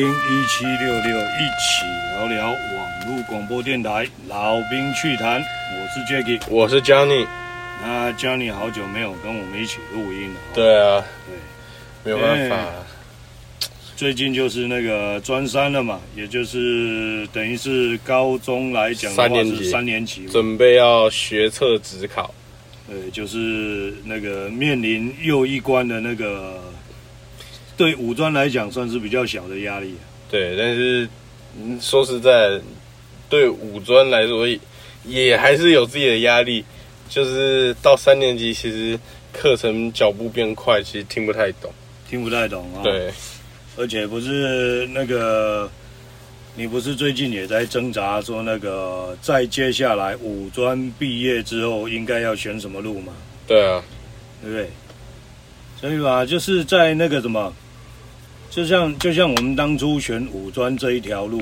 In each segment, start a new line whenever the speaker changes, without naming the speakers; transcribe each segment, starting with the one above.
收听一七六六一起聊聊网络广播电台老兵趣谈，我是 Jacky，
我是 Johnny。
那 Johnny 好久没有跟我们一起录音了。
对啊，
对，
没有办法。
最近就是那个专三了嘛，也就是等于是高中来讲的话
三年级，
是三年级
准备要学测指考。
对，就是那个面临又一关的那个。对五专来讲，算是比较小的压力。
对，但是说实在，对五专来说，也还是有自己的压力。就是到三年级，其实课程脚步变快，其实听不太懂，
听不太懂啊。
对，
而且不是那个，你不是最近也在挣扎说那个，在接下来五专毕业之后，应该要选什么路吗？
对啊，
对不对？所以吧，就是在那个什么。就像就像我们当初选五专这一条路，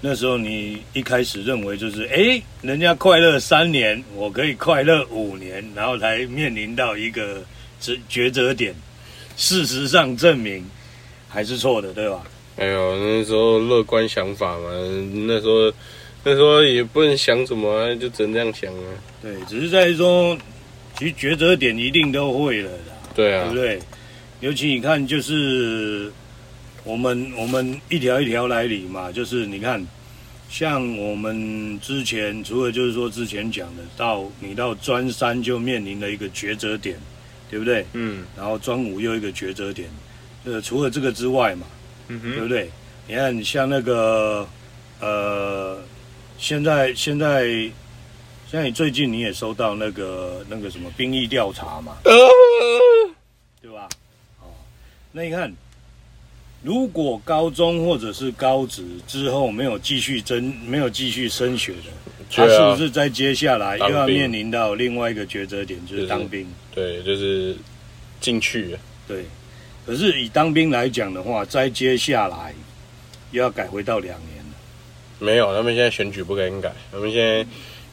那时候你一开始认为就是，哎，人家快乐三年，我可以快乐五年，然后才面临到一个抉抉择点。事实上证明还是错的，对吧？
哎呦，那时候乐观想法嘛，那时候那时候也不能想什么，就只能这样想啊。
对，只是在说，其实抉择点一定都会了的，
对啊，
对不对？尤其你看，就是。我们我们一条一条来理嘛，就是你看，像我们之前除了就是说之前讲的，到你到专三就面临了一个抉择点，对不对？嗯。然后专五又一个抉择点，呃，除了这个之外嘛，嗯哼，对不对？你看像那个呃，现在现在像你最近你也收到那个那个什么兵役调查嘛，呃，对吧？哦，那你看。如果高中或者是高职之后没有继续争，没有继续升学的，他是不是在接下来又要面临到另外一个抉择点，就是当兵？
对，就是进去。
对，可是以当兵来讲的话，再接下来又要改回到两年了。
没有，他们现在选举不敢改。他们现在，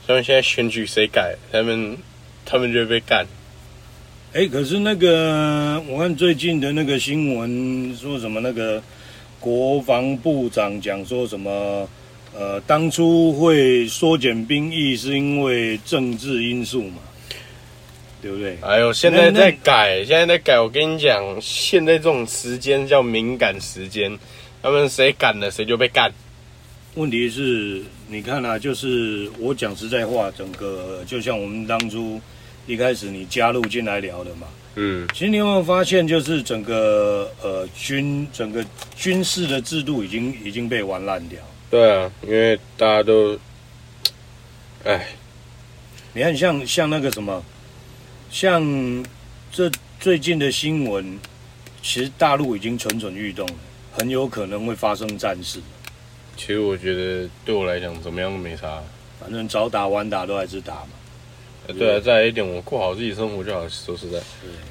他们现在选举谁改，他们他们就会被干。
哎，可是那个，我看最近的那个新闻说什么？那个国防部长讲说什么？呃，当初会缩减兵役是因为政治因素嘛？对不对？
哎呦，现在在改，现在在改。我跟你讲，现在这种时间叫敏感时间，他们谁赶了谁就被干。
问题是，你看啊，就是我讲实在话，整个就像我们当初。一开始你加入进来聊的嘛，嗯，其实你有没有发现，就是整个呃军整个军事的制度已经已经被玩烂掉。
对啊，因为大家都，哎，
你看像像那个什么，像这最近的新闻，其实大陆已经蠢蠢欲动了，很有可能会发生战事。
其实我觉得对我来讲，怎么样都没啥，
反正早打晚打都还是打嘛。
对啊，再来一点，我过好自己生活就好。说实在，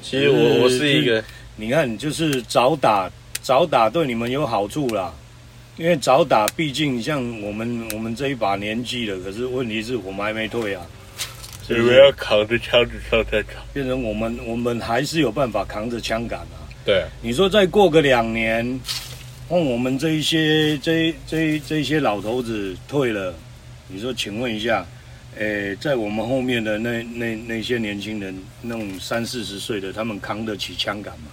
其实我我是一个，
你看，就是早打早打对你们有好处啦，因为早打毕竟像我们我们这一把年纪了，可是问题是我们还没退啊，
所以我要扛着枪子上战场，
变成我们我们还是有办法扛着枪杆啊。
对，
你说再过个两年，换我们这一些这这这一些老头子退了，你说，请问一下。诶，在我们后面的那那那些年轻人，那种三四十岁的，他们扛得起枪杆吗？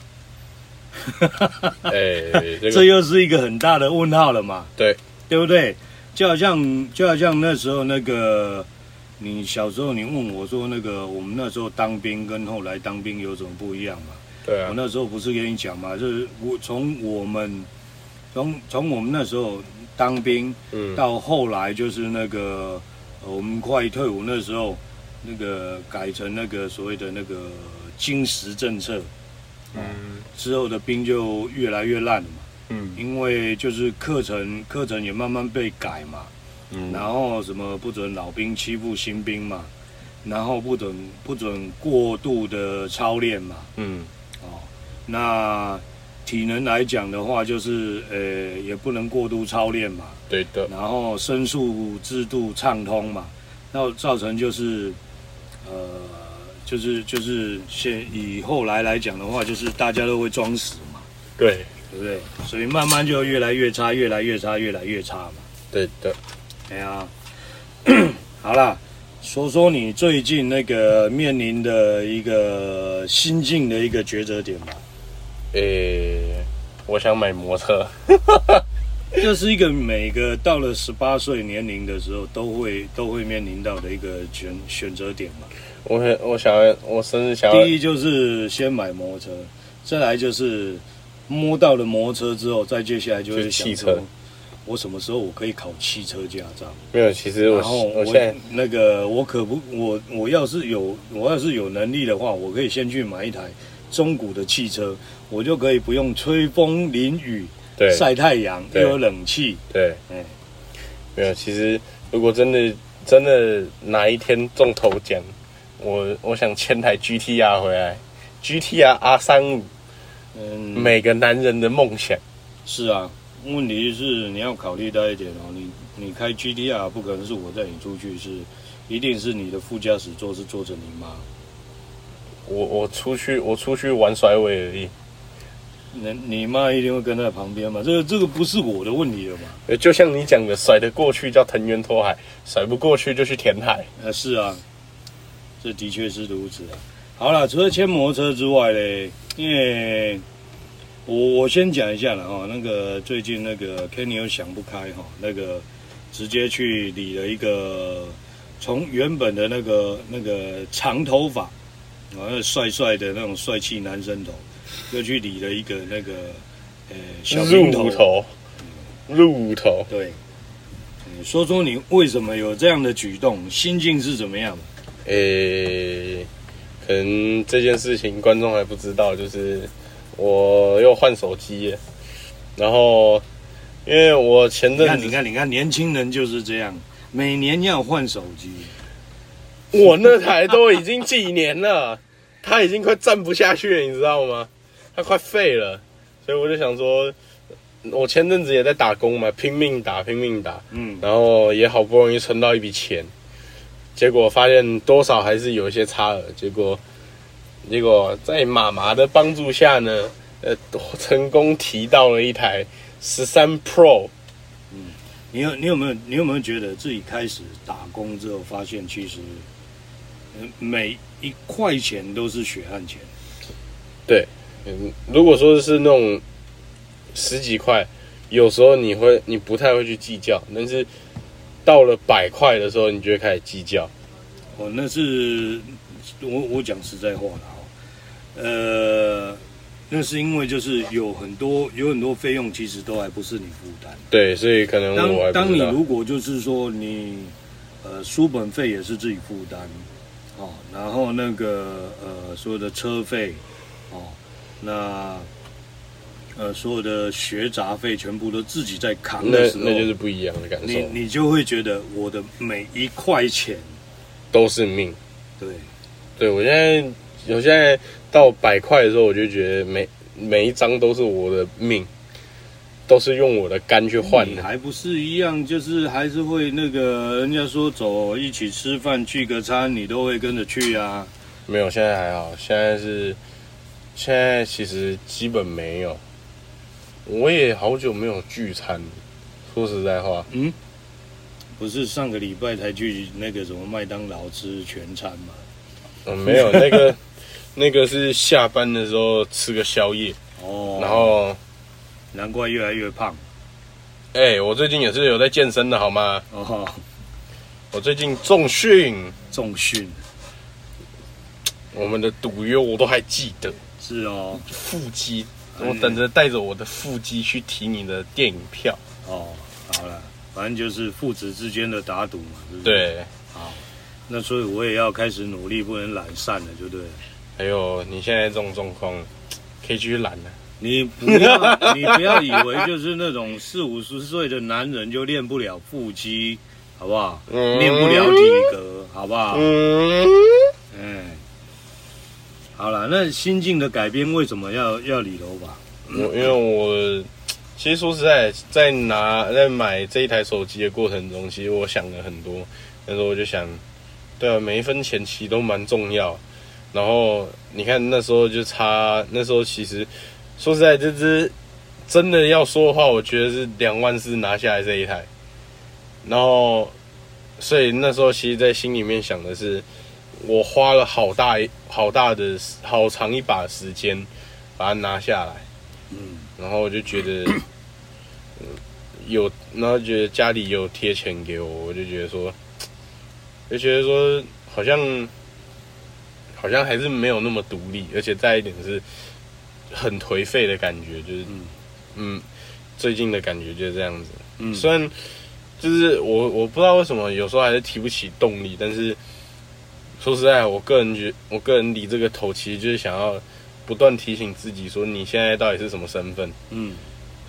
诶，这个、这又是一个很大的问号了嘛？
对，
对不对？就好像就好像那时候那个，你小时候你问我说，那个我们那时候当兵跟后来当兵有什么不一样嘛？
对啊，
我那时候不是跟你讲嘛，就是我从我们从从我们那时候当兵，嗯，到后来就是那个。我们快退伍那时候，那个改成那个所谓的那个金石政策，嗯，之后的兵就越来越烂了嘛，嗯，因为就是课程课程也慢慢被改嘛，嗯，然后什么不准老兵欺负新兵嘛，然后不准不准过度的操练嘛，嗯，哦，那体能来讲的话，就是呃也不能过度操练嘛。对的，然后申诉制度畅通嘛，那造成就是，呃，就是就是现以后来来讲的话，就是大家都会装死嘛。
对，
对不对？所以慢慢就越来越差，越来越差，越来越差嘛。
对的。
哎呀，好啦，说说你最近那个面临的一个心境的一个抉择点吧。
诶、欸，我想买摩托车。
这是一个每个到了十八岁年龄的时候都会都会面临到的一个选选择点嘛。
我我想要，我甚至想要。
第一就是先买摩托车，再来就是摸到了摩托车之后，再接下来就是汽车。我什么时候我可以考汽车驾照？
没有，其实我
然后我，我现在那个我可不我我要是有我要是有能力的话，我可以先去买一台中古的汽车，我就可以不用吹风淋雨。对，晒太阳又有冷气。
对，嗯，没有。其实，如果真的真的哪一天中头奖，我我想签台 GTR 回来，GTR R 三五，嗯，每个男人的梦想。
是啊，问题是你要考虑到一点哦，你你开 GTR 不可能是我带你出去，是一定是你的副驾驶座是坐着你妈。
我我出去我出去玩甩尾而已。
那你妈一定会跟在旁边嘛？这个这个不是我的问题了嘛？
就像你讲的，甩得过去叫藤原拓海，甩不过去就去填海。
啊，是啊，这的确是如此啊。好了，除了牵摩托车之外嘞，因为我我先讲一下了哈，那个最近那个 Kenny 又想不开哈，那个直接去理了一个，从原本的那个那个长头发，啊，帅帅的那种帅气男生头。又去理了一个那个，呃，小平头，
鹿头，鹿头，
对，嗯，说说你为什么有这样的举动，心境是怎么样？
诶、欸，可能这件事情观众还不知道，就是我又换手机，然后因为我前阵子，
你看，你看，你看，年轻人就是这样，每年要换手机，
我那台都已经几年了，它已经快站不下去了，你知道吗？他快废了，所以我就想说，我前阵子也在打工嘛，拼命打，拼命打，嗯，然后也好不容易存到一笔钱，结果发现多少还是有一些差额，结果，结果在妈妈的帮助下呢，呃，成功提到了一台十三 Pro，
嗯，你有你有没有你有没有觉得自己开始打工之后，发现其实，每一块钱都是血汗钱，
对。嗯，如果说是那种十几块，有时候你会你不太会去计较，但是到了百块的时候，你就会开始计较。
哦，那是我我讲实在话了哦，呃，那是因为就是有很多有很多费用，其实都还不是你负担。
对，所以可能我
当当你如果就是说你呃书本费也是自己负担，哦，然后那个呃所有的车费，哦。那，呃，所有的学杂费全部都自己在扛的时候，
那，那就是不一样的感受。
你你就会觉得我的每一块钱
都是命。
对，
对我现在，我现在到百块的时候，我就觉得每每一张都是我的命，都是用我的肝去换的。
还不是一样，就是还是会那个人家说走一起吃饭聚个餐，你都会跟着去啊？
没有，现在还好，现在是。现在其实基本没有，我也好久没有聚餐。说实在话，
嗯，不是上个礼拜才去那个什么麦当劳吃全餐吗？
嗯，没有，那个 那个是下班的时候吃个宵夜哦。然后
难怪越来越胖。
哎、欸，我最近也是有在健身的，好吗？哦，我最近重训，
重训，
我们的赌约我都还记得。
是哦，
腹肌，我等着带着我的腹肌去提你的电影票。
哦，好了，反正就是父子之间的打赌嘛，是不是？
对，
好，那所以我也要开始努力，不能懒散了，就对了。
还有你现在这种状况，可以继续懒了。
你不要，你不要以为就是那种四五十岁的男人就练不了腹肌，好不好？嗯。练不了体格，好不好？嗯。嗯。好了，那心境的改变为什么要要理头发？
我因为我其实说实在，在拿在买这一台手机的过程中，其实我想了很多。那时候我就想，对啊，每一分钱其实都蛮重要。然后你看那时候就差，那时候其实说实在，这只真的要说的话，我觉得是两万四拿下来这一台，然后，所以那时候其实，在心里面想的是，我花了好大好大的好长一把时间把它拿下来，嗯，然后我就觉得，有，然后觉得家里有贴钱给我，我就觉得说，就觉得说好像，好像还是没有那么独立，而且再一点是很颓废的感觉，就是。嗯嗯，最近的感觉就是这样子。嗯，虽然就是我我不知道为什么有时候还是提不起动力，但是说实在，我个人觉我个人理这个头，其实就是想要不断提醒自己说，你现在到底是什么身份？嗯，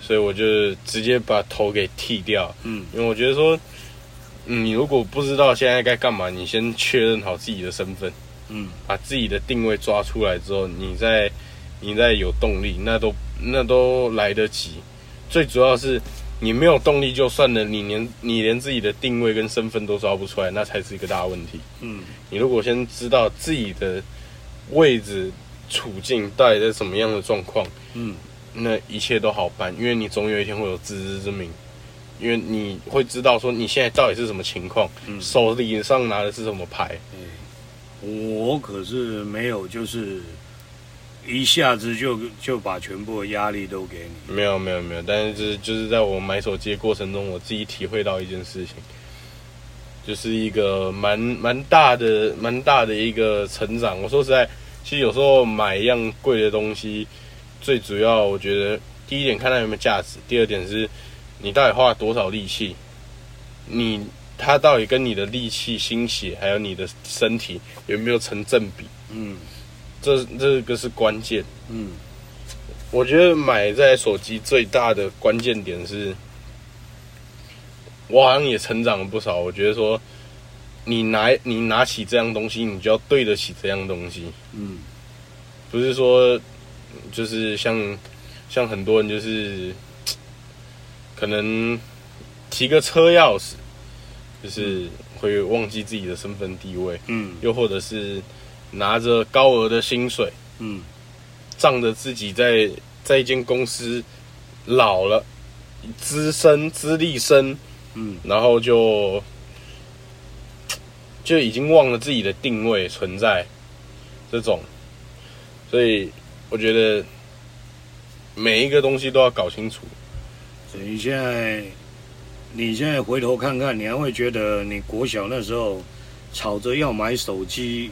所以我就直接把头给剃掉。嗯，因为我觉得说，嗯，你如果不知道现在该干嘛，你先确认好自己的身份。嗯，把自己的定位抓出来之后，你再你再有动力，那都。那都来得及，最主要是你没有动力就算了，你连你连自己的定位跟身份都抓不出来，那才是一个大问题。嗯，你如果先知道自己的位置处境到底在什么样的状况，嗯，那一切都好办，因为你总有一天会有自知之明，因为你会知道说你现在到底是什么情况，嗯，手里上拿的是什么牌。
嗯，我可是没有，就是。一下子就就把全部的压力都给你？
没有没有没有，但是就是在我买手机的过程中，我自己体会到一件事情，就是一个蛮蛮大的蛮大的一个成长。我说实在，其实有时候买一样贵的东西，最主要我觉得第一点看它有没有价值，第二点是你到底花了多少力气，你它到底跟你的力气、心血还有你的身体有没有成正比？嗯。这这个是关键，嗯，我觉得买这台手机最大的关键点是，我好像也成长了不少。我觉得说，你拿你拿起这样东西，你就要对得起这样东西，嗯，不是说就是像像很多人就是可能提个车钥匙，就是会忘记自己的身份地位，嗯，又或者是。拿着高额的薪水，嗯，仗着自己在在一间公司老了，资深资历深，嗯，然后就就已经忘了自己的定位存在，这种，所以我觉得每一个东西都要搞清楚。
所以现在你现在回头看看，你还会觉得你国小那时候吵着要买手机。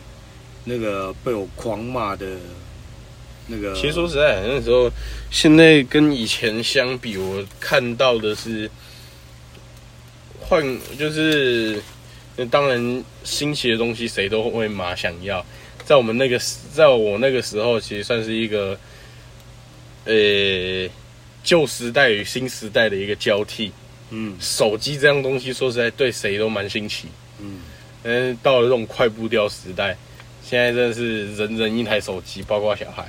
那个被我狂骂的，那个
其实说实在，那时候现在跟以前相比，我看到的是换，就是那当然新奇的东西谁都会嘛想要。在我们那个，在我那个时候，其实算是一个呃旧时代与新时代的一个交替。嗯，手机这样东西，说实在对谁都蛮新奇。嗯，嗯，到了这种快步调时代。现在真的是人人一台手机，包括小孩，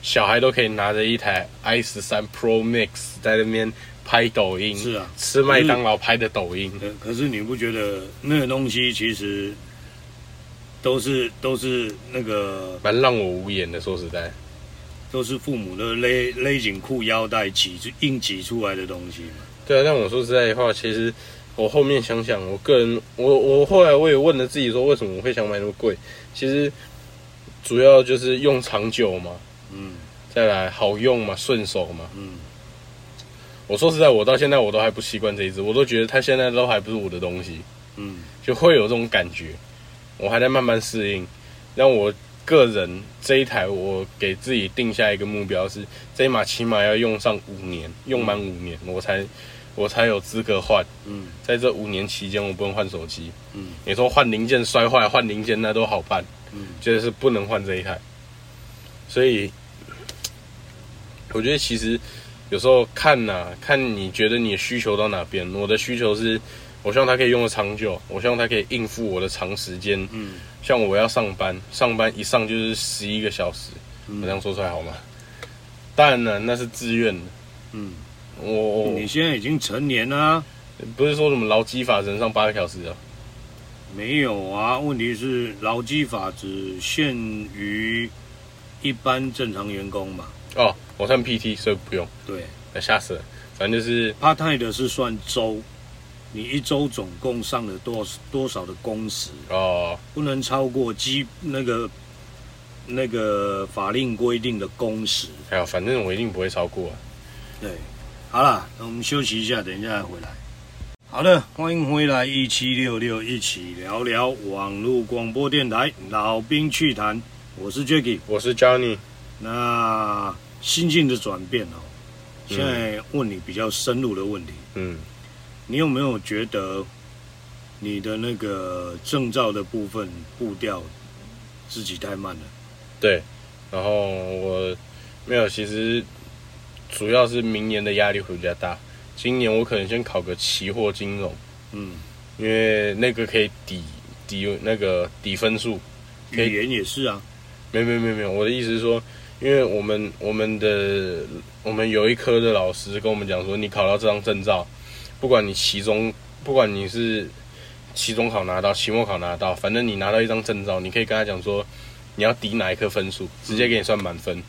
小孩都可以拿着一台 i 十三 Pro Max 在那边拍抖音。
是啊，
吃麦当劳拍的抖音。
可是你不觉得那个东西其实都是都是那个
蛮让我无言的？说实在，
都是父母的勒勒紧裤腰带挤硬挤出来的东西嘛。
对啊，但我说实在的话，其实。我后面想想，我个人，我我后来我也问了自己说，为什么我会想买那么贵？其实主要就是用长久嘛，嗯，再来好用嘛，顺手嘛，嗯。我说实在，我到现在我都还不习惯这一支，我都觉得它现在都还不是我的东西，嗯，就会有这种感觉，我还在慢慢适应。让我个人这一台，我给自己定下一个目标是，这一码起码要用上五年，用满五年我才。我才有资格换。嗯，在这五年期间，我不能换手机。嗯，你说换零件摔坏，换零件那都好办。嗯，就是不能换这一台。所以，我觉得其实有时候看呐、啊，看你觉得你的需求到哪边。我的需求是，我希望它可以用得长久，我希望它可以应付我的长时间。嗯，像我要上班，上班一上就是十一个小时。嗯，我这样说出来好吗？当然了，那是自愿的。嗯。
我你现在已经成年了啊，
不是说什么劳基法只能上八个小时啊？
没有啊，问题是劳基法只限于一般正常员工嘛。
哦，我算 PT，所以不用。
对，
吓死了。反正就是
part time 的是算周，你一周总共上了多多少的工时
哦，
不能超过基那个那个法令规定的工时。
哎呀，反正我一定不会超过。
对，好了，那我们休息一下，等一下再回来。好的，欢迎回来一七六六，一起聊聊网络广播电台老兵趣谈。我是 Jacky，
我是 Johnny。
那心境的转变哦。现在问你比较深入的问题，
嗯，
你有没有觉得你的那个证照的部分步调自己太慢了？
对，然后我没有，其实主要是明年的压力会比较大。今年我可能先考个期货金融，
嗯，
因为那个可以抵抵那个抵分数。
语言也是啊，
没有没有没有没有，我的意思是说。因为我们我们的我们有一科的老师跟我们讲说，你考到这张证照，不管你期中，不管你是期中考拿到，期末考拿到，反正你拿到一张证照，你可以跟他讲说，你要抵哪一科分数，直接给你算满分。
嗯，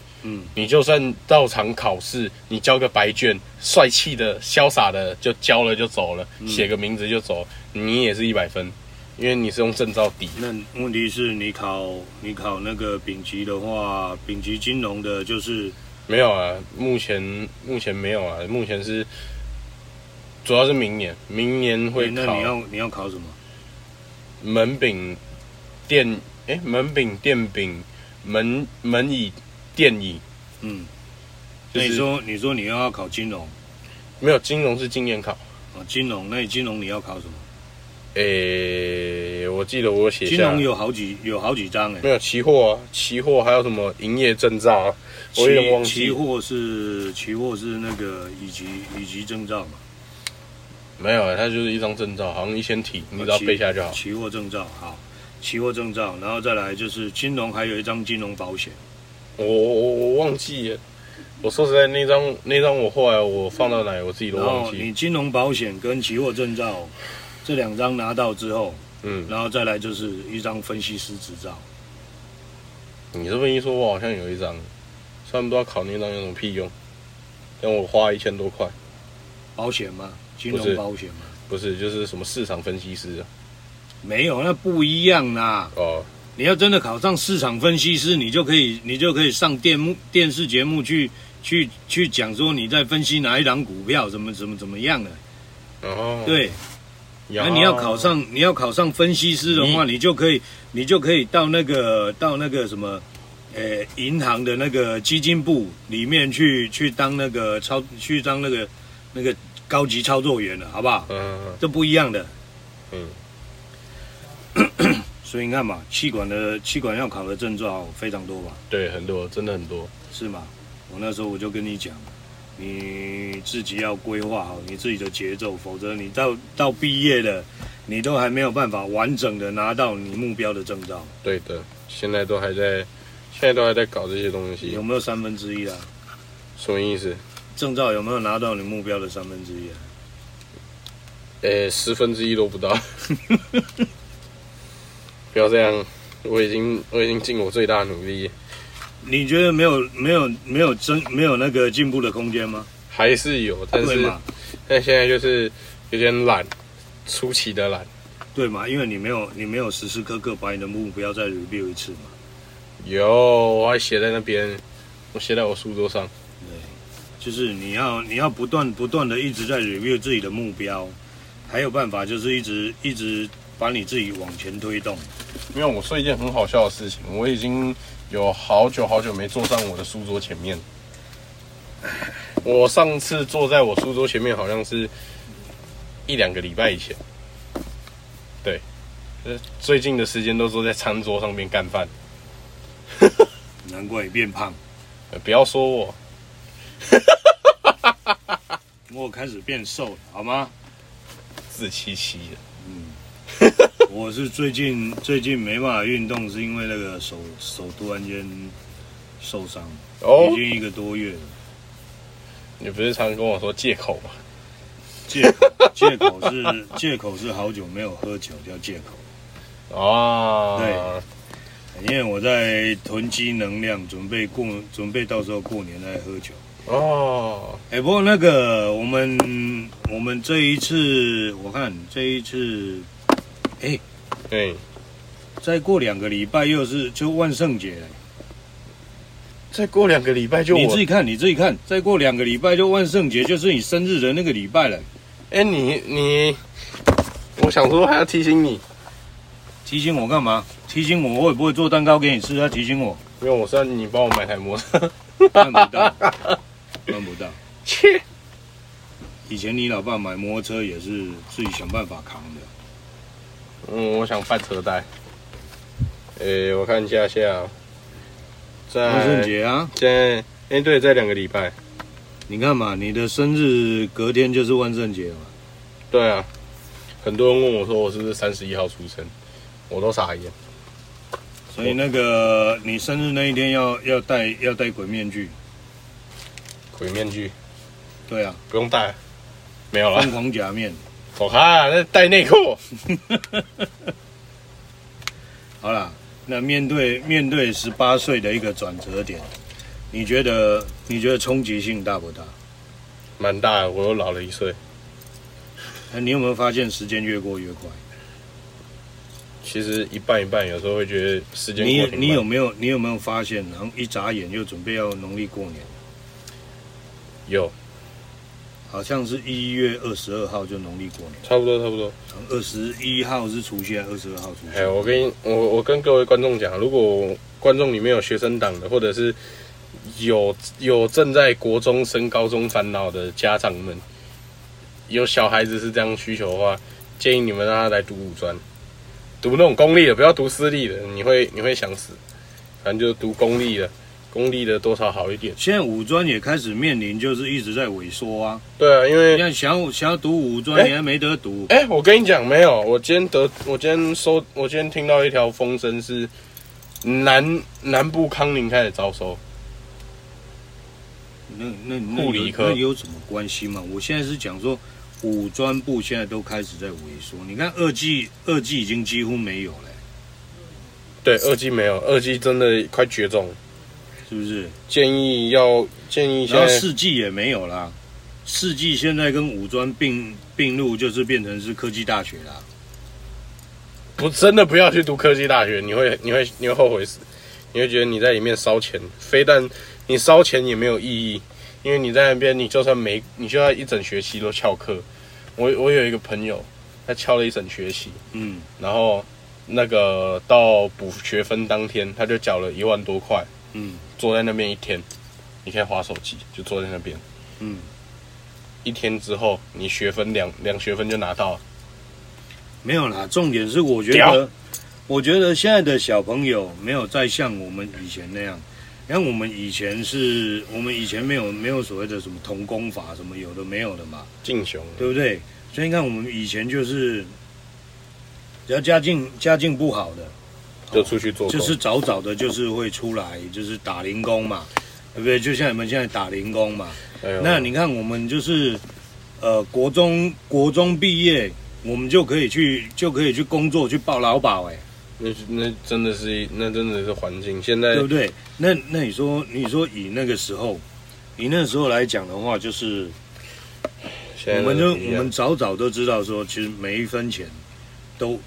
你就算到场考试，你交个白卷，帅气的、潇洒的就交了就走了，写个名字就走，你也是一百分。因为你是用证照抵，
那问题是你考你考那个丙级的话，丙级金融的就是
没有啊，目前目前没有啊，目前是主要是明年，明年会考。
那你要你要考什么？
门丙电哎，门丙电丙门门乙电影，
嗯，就是、那你说你说你要要考金融，
没有金融是今年考
啊，金融那你金融你要考什么？
诶、欸，我记得我写
金融有好几有好几张诶，
没有期货啊，期货还有什么营业证照啊？我有点忘记。
期货是期货是那个以及以及证照嘛？
没有啊，它就是一张证照，好像一千题，你只要背下就好。
期货证照好，期货证照，然后再来就是金融，还有一张金融保险。
我我我我忘记了，我说实在那张那张我后来我放到哪我自己都忘记。
你金融保险跟期货证照。这两张拿到之后，
嗯，
然后再来就是一张分析师执照。
你这么一说，我好像有一张，虽然不知道考那张有什么屁用，但我花一千多块。
保险吗？金融保险吗？
不是，就是什么市场分析师啊？
没有，那不一样啦。
哦，
你要真的考上市场分析师，你就可以，你就可以上电幕电视节目去去去讲说你在分析哪一档股票，怎么怎么怎么样了。
哦，
对。那你要考上，你要考上分析师的话，你就可以，你就可以到那个到那个什么，呃，银行的那个基金部里面去去当那个操，去当那个那个高级操作员了，好不好？
嗯，
这不一样的。
嗯。
所以你看嘛，气管的气管要考的证照非常多吧？
对，很多，真的很多。
是吗？我那时候我就跟你讲。你自己要规划好你自己的节奏，否则你到到毕业了，你都还没有办法完整的拿到你目标的证照。
对的，现在都还在，现在都还在搞这些东西。
有没有三分之一啊？
什么意思？
证照有没有拿到你目标的三分之一啊？
诶，十分之一都不到。不要这样，我已经我已经尽我最大的努力。
你觉得没有没有没有真没有那个进步的空间吗？
还是有，但是但现在就是有点懒，出奇的懒。
对嘛？因为你没有你没有时时刻刻把你的目标再 review 一次嘛。
有，我还写在那边，我写在我书桌上。
对，就是你要你要不断不断的一直在 review 自己的目标，还有办法就是一直一直把你自己往前推动。
没有我说一件很好笑的事情，我已经。有好久好久没坐上我的书桌前面。我上次坐在我书桌前面，好像是一两个礼拜以前。对，最近的时间都坐在餐桌上面干饭。
难怪你变胖。
不要说我。
我开始变瘦了，好吗？
自欺欺人。
嗯。我是最近最近没办法运动，是因为那个手手突然间受伤，哦，已经一个多月了。
你不是常跟我说借口吗？
借口借口是 借口是好久没有喝酒叫借口。
哦，
对，因为我在囤积能量，准备过准备到时候过年再喝酒。
哦，
哎，不过那个我们我们这一次，我看这一次，哎，
对，
再过两个礼拜又是就万圣节了。
再过两个礼拜就
你自己看，你自己看，再过两个礼拜就万圣节，就是你生日的那个礼拜了。
哎，你你，我想说还要提醒你，
提醒我干嘛？提醒我我也不会做蛋糕给你吃，要提醒我。
因为我说你帮我买台摩托车，
办不到。办不到，
切！
以前你老爸买摩托车也是自己想办法扛的。
嗯，我想办车贷。诶，我看一下下，在
万圣节啊，
在哎对，在两个礼拜。
你看嘛，你的生日隔天就是万圣节嘛。
对啊，很多人问我说我是不是三十一号出生，我都傻眼。
所以那个你生日那一天要要戴要戴鬼面具。
鬼面具，
对啊，
不用戴，没有了。
疯狂假面，
我看那带内裤。
好了，那面对面对十八岁的一个转折点，你觉得你觉得冲击性大不大？
蛮大的，我又老了一岁。
那你有没有发现时间越过越快？
其实一半一半，有时候会觉得时间过
你你有没有你有没有发现，然后一眨眼又准备要农历过年？
有，
好像是一月二十二号就农历过年，
差不多差不多。
二十一号是除夕，二十二号除夕。
哎，我跟我我跟各位观众讲，如果观众里面有学生党的，或者是有有正在国中升高中烦恼的家长们，有小孩子是这样需求的话，建议你们让他来读五专，读那种公立的，不要读私立的，你会你会想死。反正就读公立的。公立的多少好一点。
现在五专也开始面临，就是一直在萎缩啊。
对啊，因为
你看想要想要读五专，欸、你还没得读。
哎、欸，我跟你讲，没有。我今天得，我今天收，我今天听到一条风声是南南部康宁开始招收。
那那那理科那有什么关系吗？我现在是讲说五专部现在都开始在萎缩。你看二季二季已经几乎没有了。
对，二季没有，二季真的快绝种。
是不是
建议要建议？
然后四技也没有啦，四技现在跟五专并并入，就是变成是科技大学啦。
不，真的不要去读科技大学，你会你会你会后悔死，你会觉得你在里面烧钱，非但你烧钱也没有意义，因为你在那边，你就算没，你就要一整学期都翘课。我我有一个朋友，他翘了一整学期，嗯，然后那个到补学分当天，他就缴了一万多块，嗯。坐在那边一天，你可以划手机，就坐在那边。嗯，一天之后，你学分两两学分就拿到了。
没有啦，重点是我觉得，我觉得现在的小朋友没有再像我们以前那样。你看，我们以前是我们以前没有没有所谓的什么童工法，什么有的没有的嘛，
进雄，
对不对？所以你看，我们以前就是，只要家境家境不好的。
就出去做，
就是早早的，就是会出来，就是打零工嘛，对不对？就像你们现在打零工嘛。哎、那你看，我们就是，呃，国中国中毕业，我们就可以去，就可以去工作，去报劳保，哎。
那那真的是，那真的是环境。现在对
不对？那那你说，你说以那个时候，以那时候来讲的话，就是，我们就我们早早都知道说，其实每一分钱都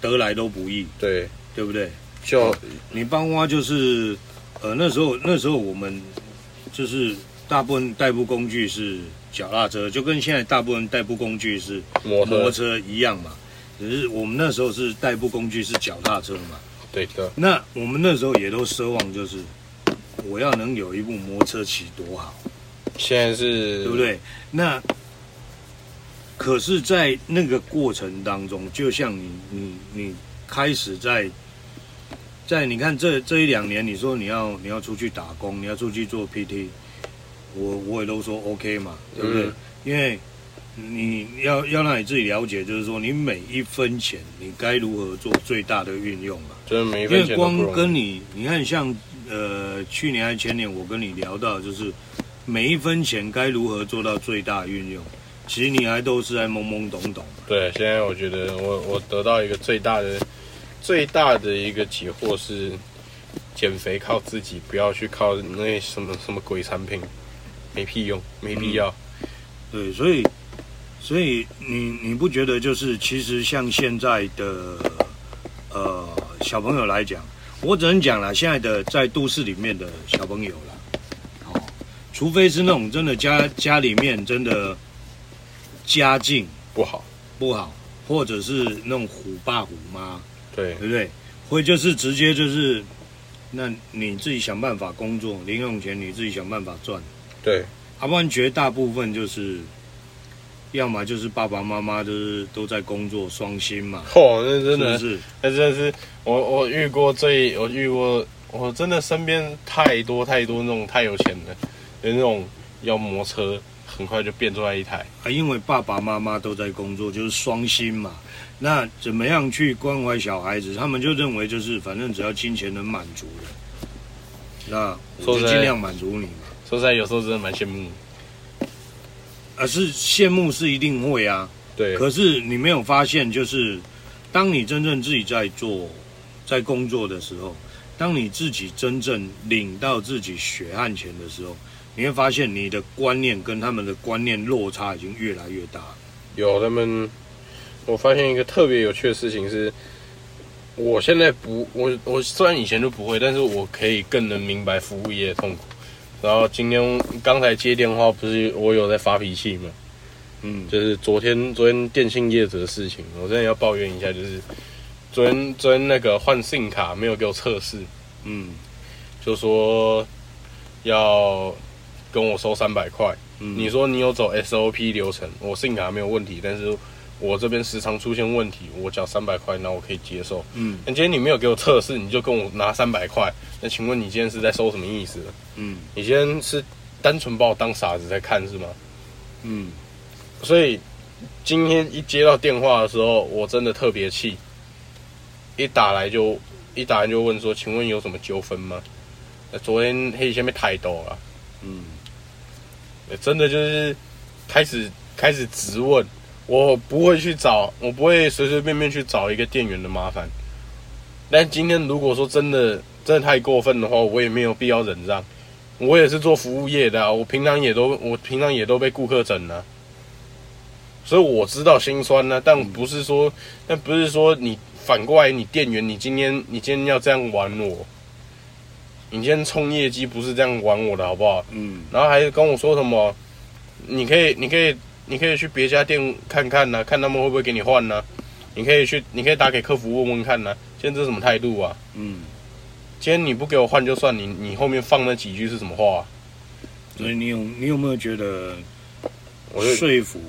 得来都不易。
对。
对不对？
就
你包括就是，呃，那时候那时候我们就是大部分代步工具是脚踏车，就跟现在大部分代步工具是摩托车一样嘛。只是我们那时候是代步工具是脚踏车嘛。
对的。
那我们那时候也都奢望就是，我要能有一部摩托车骑多好。
现在是，
对不对？那可是，在那个过程当中，就像你你你开始在。在你看这这一两年，你说你要你要出去打工，你要出去做 PT，我我也都说 OK 嘛，对不对？嗯、因为你要要让你自己了解，就是说你每一分钱你该如何做最大的运用嘛。
就是每一分钱。
因为光跟你你看像呃去年还前年我跟你聊到，就是每一分钱该如何做到最大运用，其实你还都是在懵懵懂懂。
对，现在我觉得我我得到一个最大的。最大的一个解惑是，减肥靠自己，不要去靠那什么什么鬼产品。没屁用，没必要。
嗯、对，所以，所以你你不觉得就是其实像现在的呃小朋友来讲，我只能讲了，现在的在都市里面的小朋友了，哦，除非是那种真的家家里面真的家境
不好
不好，或者是那种虎爸虎妈，
对
对不对？会就是直接就是。那你自己想办法工作，零用钱你自己想办法赚。
对，
要不然绝大部分就是，要么就是爸爸妈妈就是都在工作，双薪嘛。
嚯，那真的
是，
那真的是我我遇过最，我遇过，我真的身边太多太多那种太有钱的，有那种要摩车，很快就变出来一台。
啊，因为爸爸妈妈都在工作，就是双薪嘛。那怎么样去关怀小孩子？他们就认为就是反正只要金钱能满足的，那我就尽量满足你嘛。
说实在，有时候真的蛮羡慕。
啊，是羡慕是一定会啊。
对。
可是你没有发现，就是当你真正自己在做，在工作的时候，当你自己真正领到自己血汗钱的时候，你会发现你的观念跟他们的观念落差已经越来越大。
有他们。我发现一个特别有趣的事情是，我现在不，我我虽然以前就不会，但是我可以更能明白服务业的痛苦。然后今天刚才接电话，不是我有在发脾气吗？嗯，就是昨天昨天电信业者的事情，我真的要抱怨一下，就是昨天昨天那个换 SIM 卡没有给我测试，嗯，就说要跟我收三百块。嗯，你说你有走 SOP 流程，我 SIM 卡没有问题，但是。我这边时常出现问题，我缴三百块，那我可以接受。嗯，那今天你没有给我测试，你就跟我拿三百块，那请问你今天是在收什么意思？嗯，你今天是单纯把我当傻子在看是吗？嗯，所以今天一接到电话的时候，我真的特别气，一打来就一打来就问说，请问有什么纠纷吗？那昨天黑线被抬到了，嗯，真的就是开始开始质问。我不会去找，我不会随随便便去找一个店员的麻烦。但今天如果说真的真的太过分的话，我也没有必要忍让。我也是做服务业的啊，我平常也都我平常也都被顾客整了，所以我知道心酸呢。但不是说，但不是说你反过来你店员，你今天你今天要这样玩我，你今天冲业绩不是这样玩我的好不好？嗯。然后还跟我说什么？你可以，你可以。你可以去别家店看看呢、啊，看他们会不会给你换呢、啊？你可以去，你可以打给客服问问看呢、啊。今天这是什么态度啊？嗯，今天你不给我换就算，你你后面放那几句是什么话、啊？
所以你有你有没有觉得，说服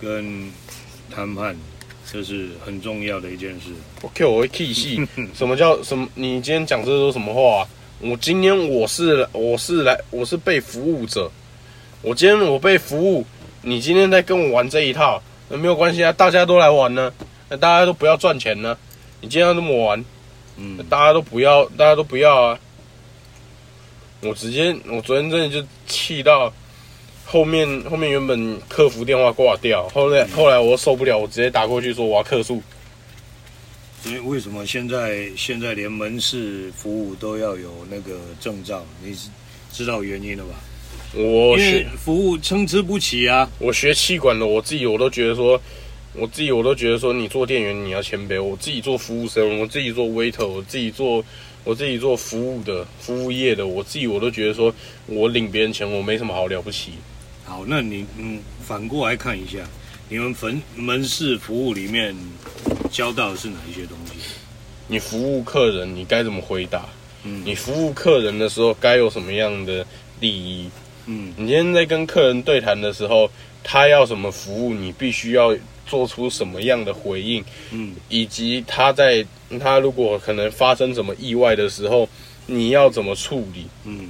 跟谈判这是很重要的一件事
？OK，我会气戏。什么叫什么？你今天讲这都什么话、啊？我今天我是我是来我是被服务者，我今天我被服务。你今天在跟我玩这一套，那没有关系啊，大家都来玩呢，那大家都不要赚钱呢。你今天要这么玩，嗯，大家都不要，大家都不要啊。我直接，我昨天真的就气到后面，后面原本客服电话挂掉，后来后来我受不了，我直接打过去说我要客诉。
所以为什么现在现在连门市服务都要有那个证照？你知道原因了吧？
我学
服务参差不齐啊！
我学气管的，我自己我都觉得说，我自己我都觉得说，你做店员你要谦卑。我自己做服务生，我自己做 waiter，我自己做我自己做服务的服务业的，我自己我都觉得说，我领别人钱，我没什么好了不起。
好，那你嗯，反过来看一下，你们门门市服务里面教到的是哪一些东西？
你服务客人，你该怎么回答？嗯，你服务客人的时候该有什么样的礼仪？嗯，你今天在跟客人对谈的时候，他要什么服务，你必须要做出什么样的回应，嗯，以及他在他如果可能发生什么意外的时候，你要怎么处理，嗯，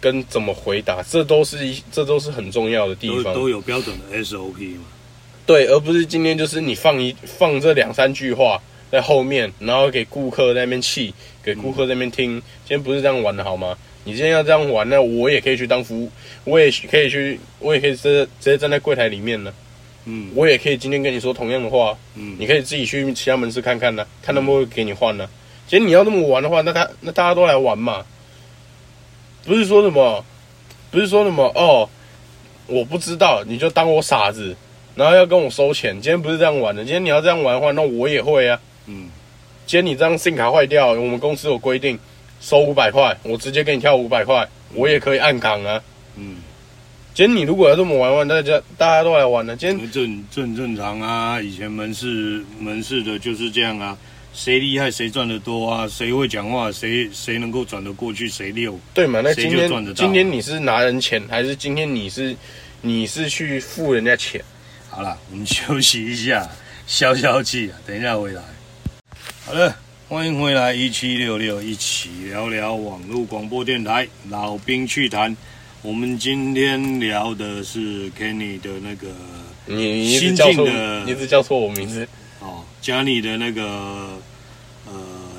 跟怎么回答，这都是一，这都是很重要的地方，
都，都有标准的 SOP 嘛，
对，而不是今天就是你放一放这两三句话在后面，然后给顾客在那边气，给顾客在那边听，嗯，今天不是这样玩的好吗？你今天要这样玩，那我也可以去当服务，我也可以去，我也可以直接直接站在柜台里面呢。嗯，我也可以今天跟你说同样的话。嗯，你可以自己去其他门市看看呢，看他们会给你换呢。今天你要这么玩的话，那他那大家都来玩嘛。不是说什么，不不是说什么哦，我不知道，你就当我傻子，然后要跟我收钱。今天不是这样玩的，今天你要这样玩的话，那我也会啊。
嗯，
今天你这张 SIM 卡坏掉，我们公司有规定收五百块，我直接给你跳五百块，我也可以按岗啊。
嗯，
今天你如果要这么玩玩，大家大家都来玩了。今天
这这很正常啊，以前门市门市的就是这样啊。谁厉害谁赚得多啊？谁会讲话谁谁能够转得过去谁溜？
对嘛？那今天今天你是拿人钱，还是今天你是你是去付人家钱？
好了，我们休息一下，消消气啊，等一下回来。好了，欢迎回来一七六六，一起聊聊网络广播电台老兵趣谈。我们今天聊的是 Kenny 的那个
你
心境的，
你一直叫错我名字。
哦，加你的那个呃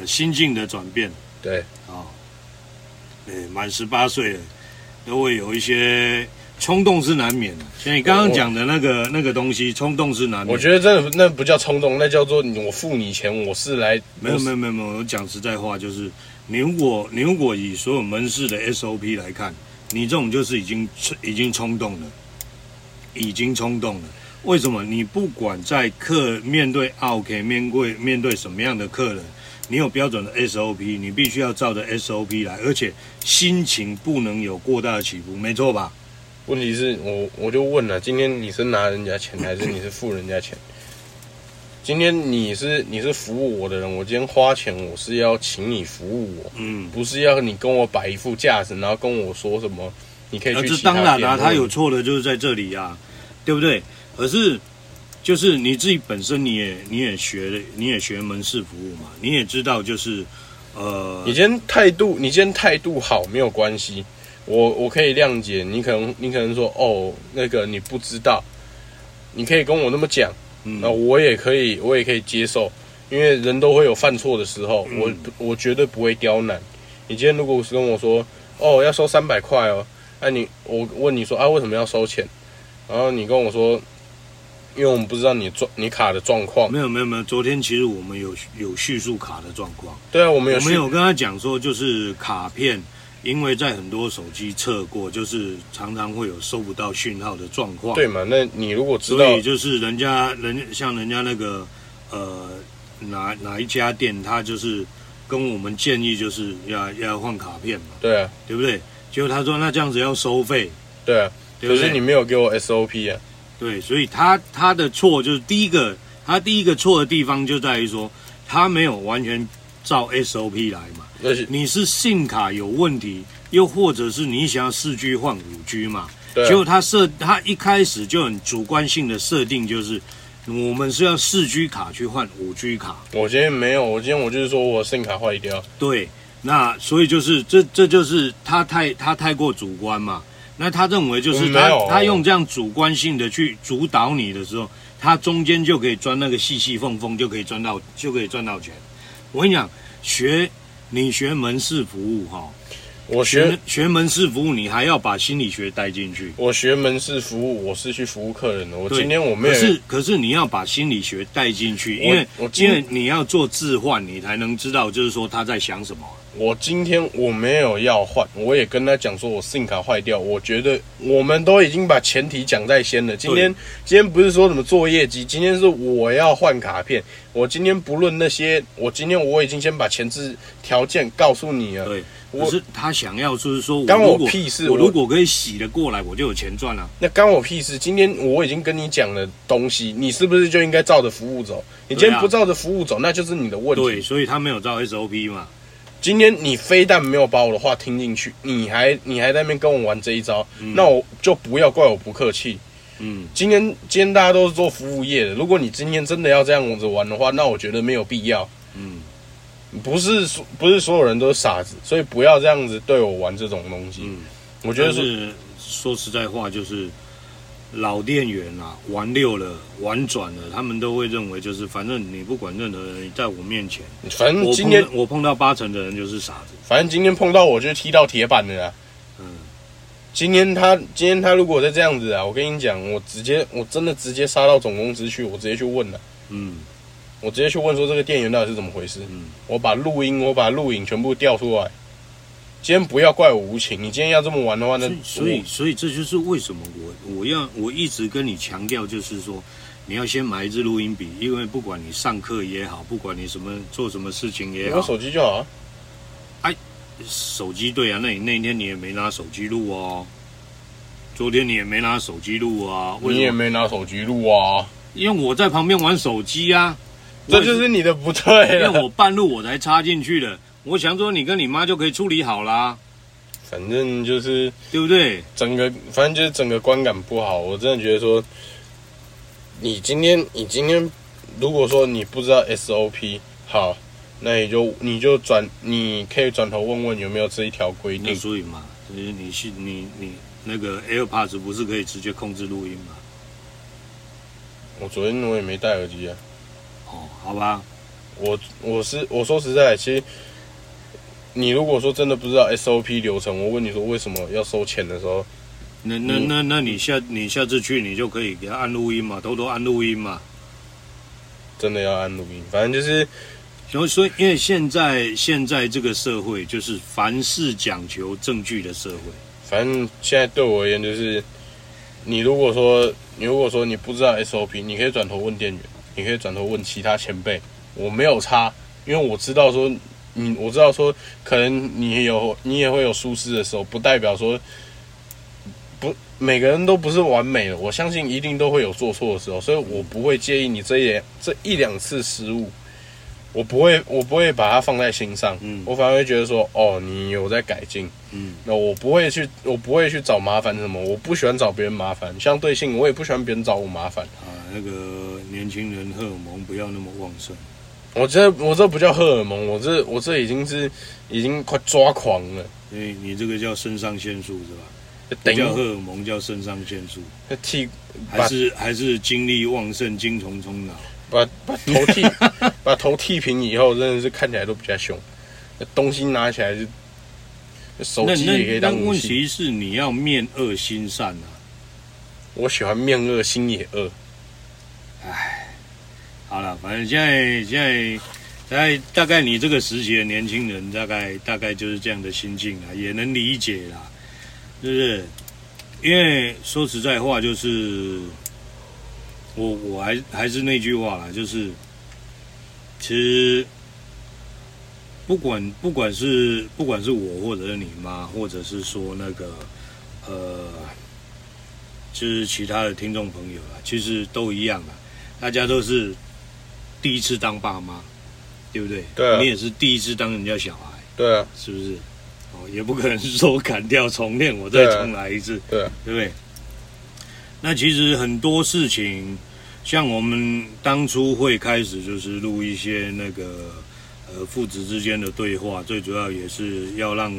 心境的转变，
对，
哦，对，满十八岁了，都会有一些冲动是难免的。像你刚刚讲的那个那个东西，冲动是难免。
我觉得这那不叫冲动，那叫做我付你钱，我是来
没有没有没有没有。我讲实在话，就是你如果你如果以所有门市的 SOP 来看，你这种就是已经已经冲动了，已经冲动了。为什么你不管在客面对 OK 面对面对什么样的客人，你有标准的 SOP，你必须要照着 SOP 来，而且心情不能有过大的起伏，没错吧？
问题是我我就问了，今天你是拿人家钱还是你是付人家钱？今天你是你是服务我的人，我今天花钱我是要请你服务我，嗯，不是要你跟我摆一副架子，然后跟我说什么你可以去。
这当然啦，他有错的就是在这里呀，对不对？可是，就是你自己本身，你也你也学了，你也学门市服务嘛，你也知道，就是，呃，
你今天态度，你今天态度好没有关系，我我可以谅解。你可能你可能说，哦，那个你不知道，你可以跟我那么讲，嗯，那我也可以，我也可以接受，因为人都会有犯错的时候，嗯、我我绝对不会刁难。你今天如果是跟我说，哦，要收三百块哦，那、啊、你我问你说啊，为什么要收钱？然后你跟我说。因为我们不知道你状你卡的状况，
没有没有没有。昨天其实我们有有叙述卡的状况。
对啊，我们有我
们有跟他讲说，就是卡片，因为在很多手机测过，就是常常会有收不到讯号的状况。
对嘛？那你如果知道，
所以就是人家人像人家那个呃哪哪一家店，他就是跟我们建议就是要要换卡片嘛。
对啊，
对不对？结果他说那这样子要收费。
对啊，对对？可是你没有给我 SOP 啊。
对，所以他他的错就是第一个，他第一个错的地方就在于说，他没有完全照 SOP 来嘛。你是 SIM 卡有问题，又或者是你想要四 G 换五 G 嘛？对啊。结果他设他一开始就很主观性的设定，就是我们是要四 G 卡去换五 G 卡。
我今天没有，我今天我就是说我 SIM 卡坏掉。
对，那所以就是这这就是他太他太过主观嘛。那他认为就是他他用这样主观性的去主导你的时候，他中间就可以钻那个细细缝缝，就可以赚到就可以赚到钱。我跟你讲，学你学门市服务哈，我学学，门市服务，你还要把心理学带进去。
我学门市服务，我是去服务客人的。我今天我没有，
可是可是你要把心理学带进去，因为因为你要做置换，你才能知道就是说他在想什么。
我今天我没有要换，我也跟他讲说，我 SIM 卡坏掉。我觉得我们都已经把前提讲在先了。今天今天不是说什么做业绩，今天是我要换卡片。我今天不论那些，我今天我已经先把前置条件告诉你了。
对，我是他想要就是说，
关我屁事。
我如果可以洗得过来，我就有钱赚了。
那关我屁事。今天我已经跟你讲了东西，你是不是就应该照着服务走？你今天不照着服务走，那就是你的问题。
对，所以他没有照 SOP 嘛。
今天你非但没有把我的话听进去，你还你还在那边跟我玩这一招，嗯、那我就不要怪我不客气。嗯，今天今天大家都是做服务业的，如果你今天真的要这样子玩的话，那我觉得没有必要。嗯，不是说不是所有人都是傻子，所以不要这样子对我玩这种东西。嗯，我觉得是
说实在话就是。老店员啊，玩溜了，玩转了，他们都会认为就是，反正你不管任何人，在我面前，
反正今天
我碰，到八成的人就是傻子。
反正今天碰到我就踢到铁板了啦。嗯，今天他今天他如果再这样子啊，我跟你讲，我直接我真的直接杀到总公司去，我直接去问了。嗯，我直接去问说这个店员到底是怎么回事。嗯，我把录音我把录影全部调出来。今天不要怪我无情，你今天要这么玩的话，那
所以所以这就是为什么我我要我一直跟你强调，就是说你要先买一支录音笔，因为不管你上课也好，不管你什么做什么事情也好，
有手机就好啊。
哎，手机对啊，那你那天你也没拿手机录哦，昨天你也没拿手机录啊，
你也没拿手机录啊，
因为我在旁边玩手机啊，
这就是你的不对，
因为我半路我才插进去的。我想说，你跟你妈就可以处理好啦。
反正就是，
对不对？
整个反正就是整个观感不好。我真的觉得说，你今天你今天如果说你不知道 SOP，好，那你就你就转，你可以转头问问有没有这一条规定。
所以嘛，就是你是你你那个 AirPods 不是可以直接控制录音吗？
我昨天我也没戴耳机啊。
哦，好吧。
我我是我说实在，其实。你如果说真的不知道 SOP 流程，我问你说为什么要收钱的时候，
那那那那你下你下次去你就可以给他按录音嘛，偷偷按录音嘛。
真的要按录音，反正就是，
然后所以因为现在现在这个社会就是凡事讲求证据的社会。
反正现在对我而言就是，你如果说你如果说你不知道 SOP，你可以转头问店员，你可以转头问其他前辈，我没有差，因为我知道说。你我知道说，可能你也有你也会有疏失的时候，不代表说不每个人都不是完美的。我相信一定都会有做错的时候，所以我不会介意你这一这一两次失误，我不会我不会把它放在心上。嗯，我反而会觉得说，哦，你有在改进。嗯，那我不会去我不会去找麻烦什么，我不喜欢找别人麻烦。相对性，我也不喜欢别人找我麻烦。
啊，那个年轻人荷尔蒙不要那么旺盛。
我这我这不叫荷尔蒙，我这我这已经是已经快抓狂了。
所以你这个叫肾上腺素是吧？不叫荷尔蒙，叫肾上腺素。
剃
还是还是精力旺盛，精虫冲脑。
把把头剃 把头剃平以后，真的是看起来都比较凶。东西拿起来就手机也可以当武器。
问题是你要面恶心善啊。
我喜欢面恶心也
恶。好了，反正现在现在在大概你这个时期的年轻人，大概大概就是这样的心境啊，也能理解啦，是不是？因为说实在话，就是我我还还是那句话啦，就是其实不管不管是不管是我或者是你妈，或者是说那个呃，就是其他的听众朋友啊，其实都一样啊，大家都是。第一次当爸妈，对不对？
对啊，
你也是第一次当人家小孩，
对啊，
是不是？哦，也不可能是说砍掉重练，我再重来一次，
对啊，
对不对？那其实很多事情，像我们当初会开始就是录一些那个呃父子之间的对话，最主要也是要让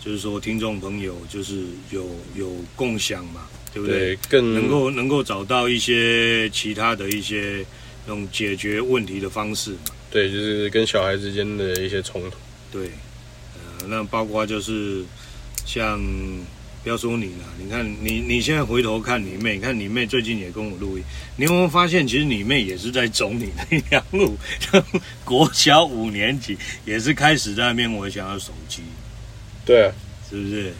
就是说听众朋友就是有有共享嘛，对不对？
对，更
能够能够找到一些其他的一些。用解决问题的方式
嘛，对，就是跟小孩之间的一些冲突，
对，呃，那包括就是像不要说你了，你看你你现在回头看你妹，看你妹最近也跟我录音，你有没有发现其实你妹也是在走你那条路？国小五年级也是开始在那边我想要手机，
对啊，
是不是？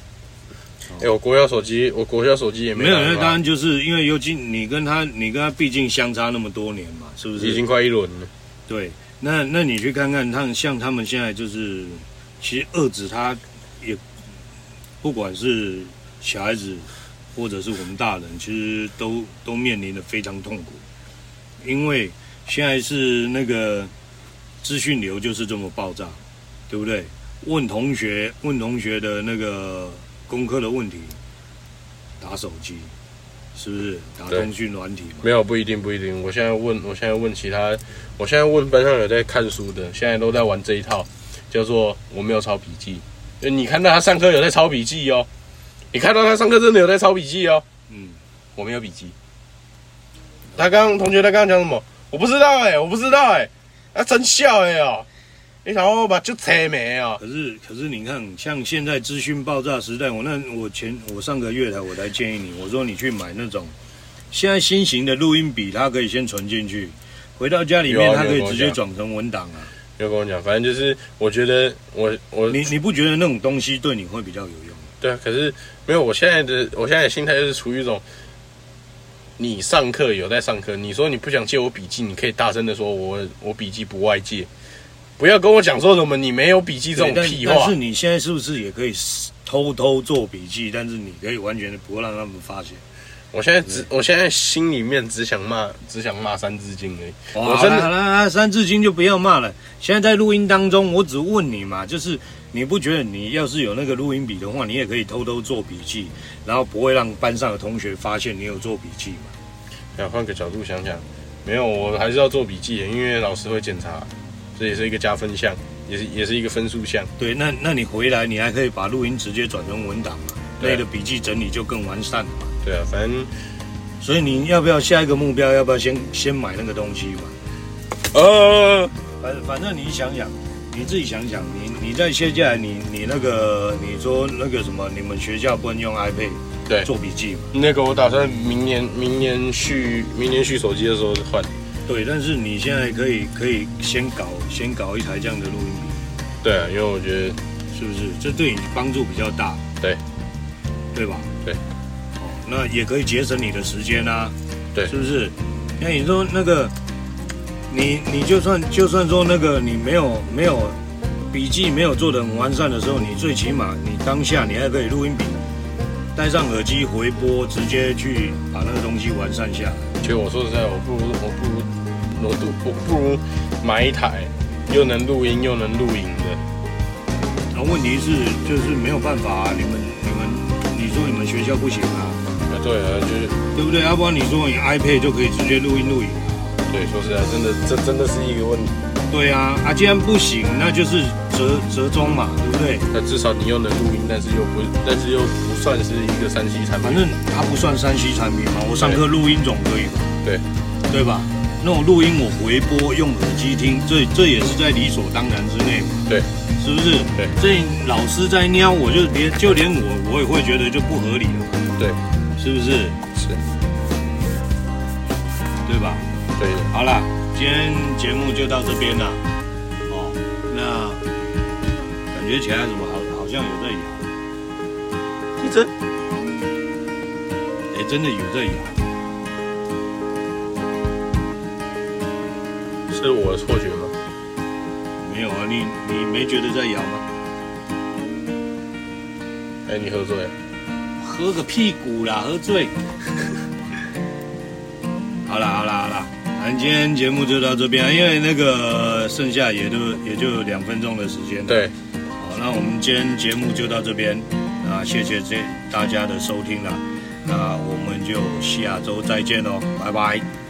哎、欸，我国小手机，我国小手机也没有。没有，
那当然就是因为尤其你跟他，你跟他毕竟相差那么多年嘛，是不是？
已经快一轮了。
对，那那你去看看他们，像他们现在就是，其实二子他也，不管是小孩子或者是我们大人，其实都都面临的非常痛苦，因为现在是那个资讯流就是这么爆炸，对不对？问同学，问同学的那个。功课的问题，打手机，是不是打通讯软体？
没有，不一定，不一定。我现在问，我现在问其他，我现在问班上有在看书的，现在都在玩这一套，叫做我没有抄笔记。你看到他上课有在抄笔记哦，你看到他上课真的有在抄笔记哦。嗯，我没有笔记。他刚同学，他刚刚讲什么？我不知道哎、欸，我不知道哎、欸，啊，真笑哎哦。你想我把就拆没啊？
可是可是你看，像现在资讯爆炸时代，我那我前我上个月台我才建议你，我说你去买那种现在新型的录音笔，它可以先存进去，回到家里面它可以直接转成文档啊。
没有跟我讲，反正就是我觉得我我
你你不觉得那种东西对你会比较有用？
对啊，可是没有，我现在的我现在的心态就是处于一种，你上课有在上课，你说你不想借我笔记，你可以大声的说我我笔记不外借，不要跟我讲说什么你没有笔记这种屁话。
但是你现在是不是也可以偷偷做笔记？但是你可以完全的不会让他们发现。
我现在只我现在心里面只想骂，只想骂三字经而已。
我真的好了，三字经就不要骂了。现在在录音当中，我只问你嘛，就是。你不觉得你要是有那个录音笔的话，你也可以偷偷做笔记，然后不会让班上的同学发现你有做笔记嘛？
要换个角度想想，没有，我还是要做笔记，因为老师会检查，这也是一个加分项，也是也是一个分数项。
对，那那你回来你还可以把录音直接转成文档嘛，那个笔记整理就更完善了嘛。
对啊，反正，
所以你要不要下一个目标？要不要先先买那个东西嘛？
呃，
反反正你想想。你自己想想，你你在接下来，你你那个你说那个什么，你们学校不能用 iPad
对
做笔记嘛？
那个我打算明年明年续明年续手机的时候换。
对，但是你现在可以可以先搞先搞一台这样的录音笔。
对啊，因为我觉得
是不是这对你帮助比较大？
对，
对吧？
对。
哦，那也可以节省你的时间啊。
对，
是不是？那你说那个。你你就算就算说那个你没有没有笔记没有做的很完善的时候，你最起码你当下你还可以录音笔，戴上耳机回播，直接去把那个东西完善下来。
其实我说实在，我不如我不如我不我不如买一台又能录音又能录影的。
然后问题是就是没有办法啊，你们你们你说你们学校不行啊？
啊对啊，就是
对不对？要不然你说你 iPad 就可以直接录音录影。
对，说实在，真的，这真的是一个问题。
对啊，啊，既然不行，那就是折折中嘛，对不对？
那至少你又能录音，但是又不，但是又不算是一个三 C 产品。
反正它不算三 C 产品嘛，我上课录音总可以吧？
对，
对吧？那种录音我回播用耳机听，这这也是在理所当然之内嘛。
对，
是不是？
对，
这老师在瞄，我就连就连我我也会觉得就不合理了。
对，
是不是？
是，
对吧？
对，
好了，今天节目就到这边了。哦，那感觉起来怎么好，好像有在摇？
一真？
哎，真的有在摇？
是我的错觉吗？
没有啊，你你没觉得在摇吗？
哎，你喝醉了？
喝个屁股啦，喝醉。好啦好啦好了。今天节目就到这边，因为那个剩下也都也就两分钟的时间。
对，
好，那我们今天节目就到这边，啊，谢谢这大家的收听了，那我们就下周再见喽，拜拜。